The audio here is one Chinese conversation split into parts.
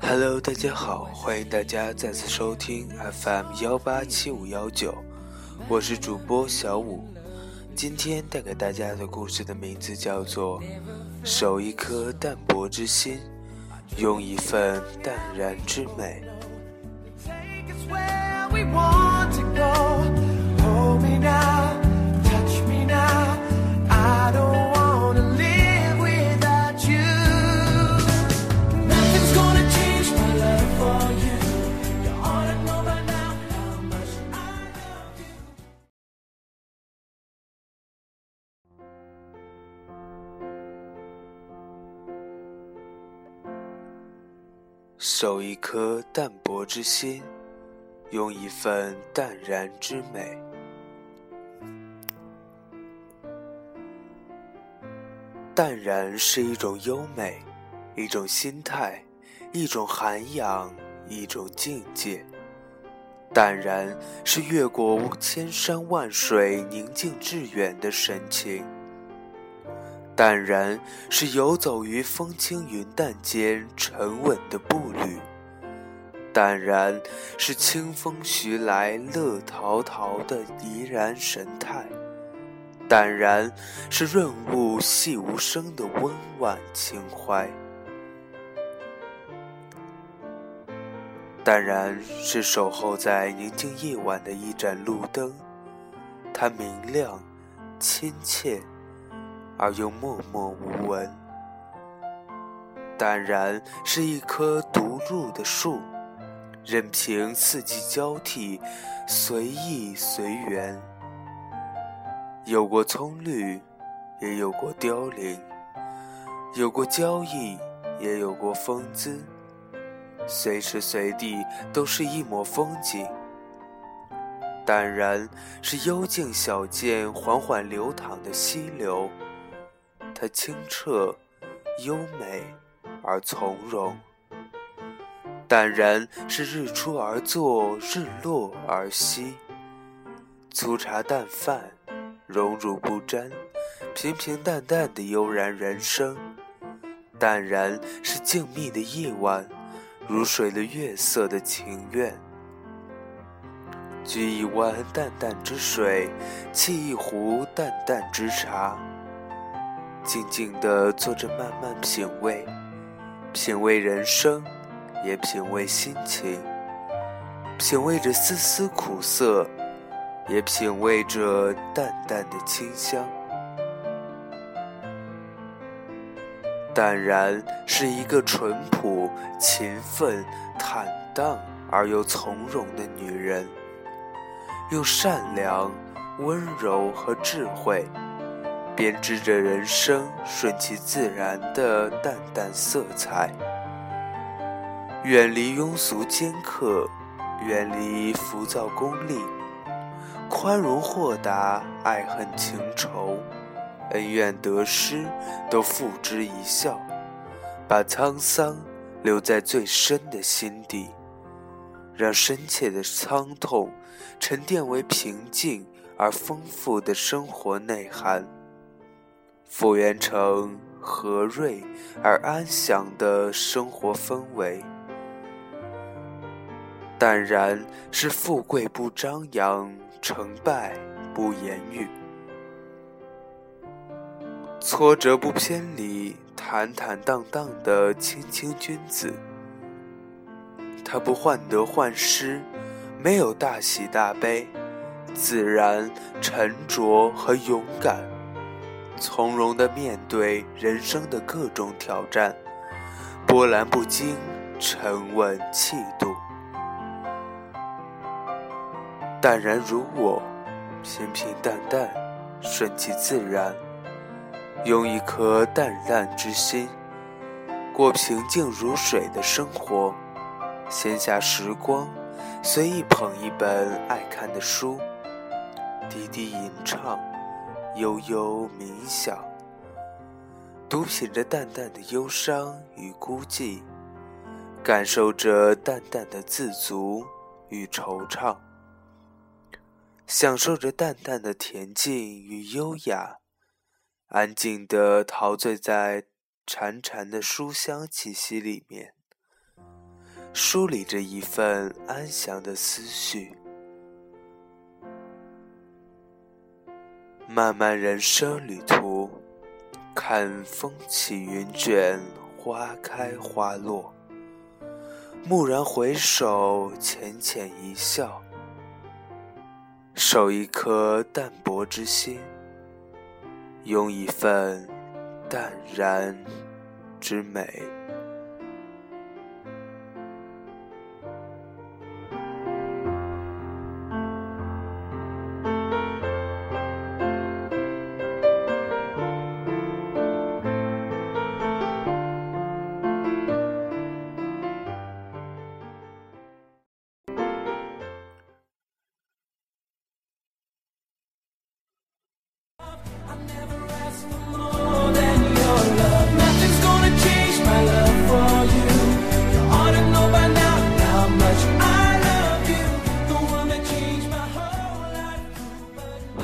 Hello，大家好，欢迎大家再次收听 FM 幺八七五幺九，我是主播小五。今天带给大家的故事的名字叫做《守一颗淡泊之心，用一份淡然之美》。守一颗淡泊之心，用一份淡然之美。淡然是一种优美，一种心态，一种涵养，一种境界。淡然是越过千山万水、宁静致远的神情。淡然是游走于风轻云淡间沉稳的步履，淡然是清风徐来乐陶陶的怡然神态，淡然是润物细无声的温婉情怀，淡然是守候在宁静夜晚的一盏路灯，它明亮，亲切。而又默默无闻。淡然是一棵独入的树，任凭四季交替，随意随缘。有过葱绿，也有过凋零；有过娇逸，也有过风姿。随时随地都是一抹风景。淡然是幽静小涧缓缓流淌的溪流。它清澈、优美而从容，淡然是日出而作，日落而息。粗茶淡饭，荣辱不沾，平平淡淡的悠然人生。淡然是静谧的夜晚，如水的月色的情愿。掬一湾淡淡之水，沏一壶淡淡之茶。静静地坐着，慢慢品味，品味人生，也品味心情，品味着丝丝苦涩，也品味着淡淡的清香。淡然是一个淳朴、勤奋、坦荡而又从容的女人，用善良、温柔和智慧。编织着人生顺其自然的淡淡色彩，远离庸俗尖刻，远离浮躁功利，宽容豁达，爱恨情仇，恩怨得失都付之一笑，把沧桑留在最深的心底，让深切的伤痛沉淀为平静而丰富的生活内涵。复原成和瑞而安详的生活氛围。淡然是富贵不张扬，成败不言语，挫折不偏离，坦坦荡荡的谦谦君子。他不患得患失，没有大喜大悲，自然、沉着和勇敢。从容的面对人生的各种挑战，波澜不惊，沉稳气度，淡然如我，平平淡淡，顺其自然，用一颗淡然之心，过平静如水的生活。闲暇时光，随意捧一本爱看的书，低低吟唱。悠悠冥想，独品着淡淡的忧伤与孤寂，感受着淡淡的自足与惆怅。享受着淡淡的恬静与优雅，安静地陶醉在潺潺的书香气息里面，梳理着一份安详的思绪。漫漫人生旅途，看风起云卷，花开花落。蓦然回首，浅浅一笑，守一颗淡泊之心，拥一份淡然之美。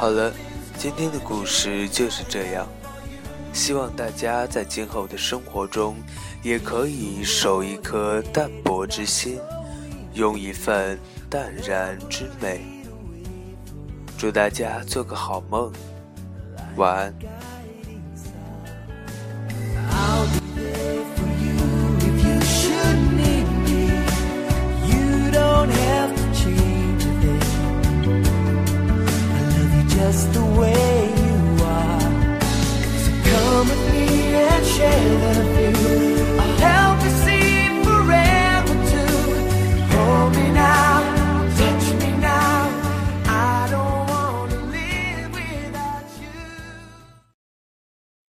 好了，今天的故事就是这样。希望大家在今后的生活中，也可以守一颗淡泊之心，用一份淡然之美。祝大家做个好梦，晚安。